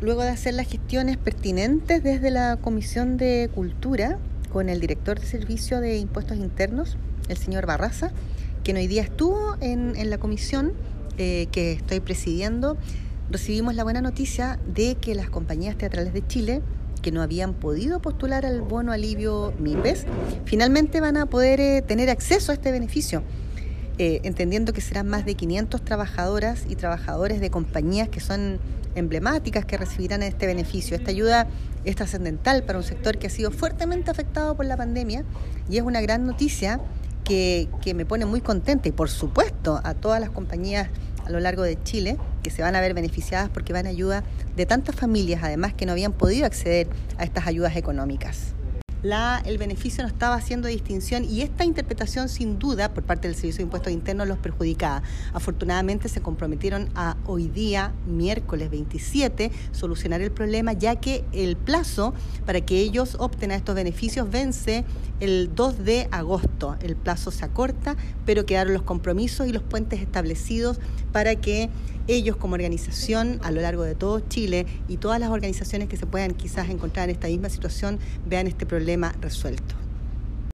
luego de hacer las gestiones pertinentes desde la Comisión de Cultura con el director de Servicio de Impuestos Internos, el señor Barraza, quien hoy día estuvo en, la comisión eh, que estoy presidiendo, recibimos la buena noticia de que las compañías teatrales de Chile que no habían podido postular al bono alivio MIPES, finalmente van a poder eh, tener acceso a este beneficio. Eh, entendiendo que serán más de 500 trabajadoras y trabajadores de compañías que son emblemáticas que recibirán este beneficio. Esta ayuda es trascendental para un sector que ha sido fuertemente afectado por la pandemia y es una gran noticia que, me pone muy contenta y por supuesto a todas las compañías a lo largo de Chile que se van a ver beneficiadas porque van a ayuda de tantas familias además que no habían podido acceder a estas ayudas económicas la, el beneficio no estaba haciendo distinción y esta interpretación sin duda por parte del Servicio de Impuestos Internos los perjudicaba. Afortunadamente se comprometieron a hoy día, miércoles 27, solucionar el problema ya que el plazo para que ellos opten a estos beneficios vence el 2 de agosto. El plazo se acorta, pero quedaron los compromisos y los puentes establecidos para que ellos como organización a lo largo de todo Chile y todas las organizaciones que se puedan quizás encontrar en esta misma situación vean este resuelto.